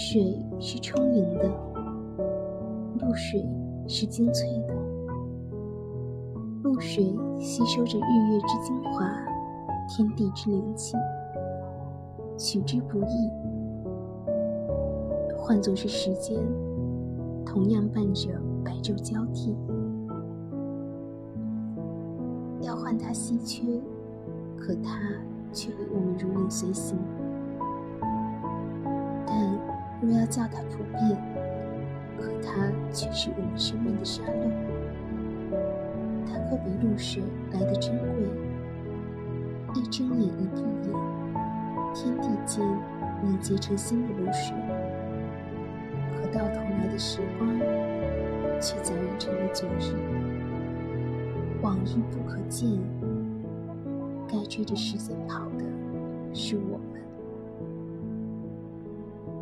水是充盈的，露水是精粹的，露水吸收着日月之精华，天地之灵气，取之不易。换作是时间，同样伴着白昼交替，要唤它稀缺，可它却与我们如影随形。若要叫它普遍，可它却是我们生命的沙漏。它可比露水来的珍贵。一睁眼一闭眼，天地间凝结成新的露水。可到头来的时光，却早已成了昨日。往日不可见，该追着时间跑的是我们。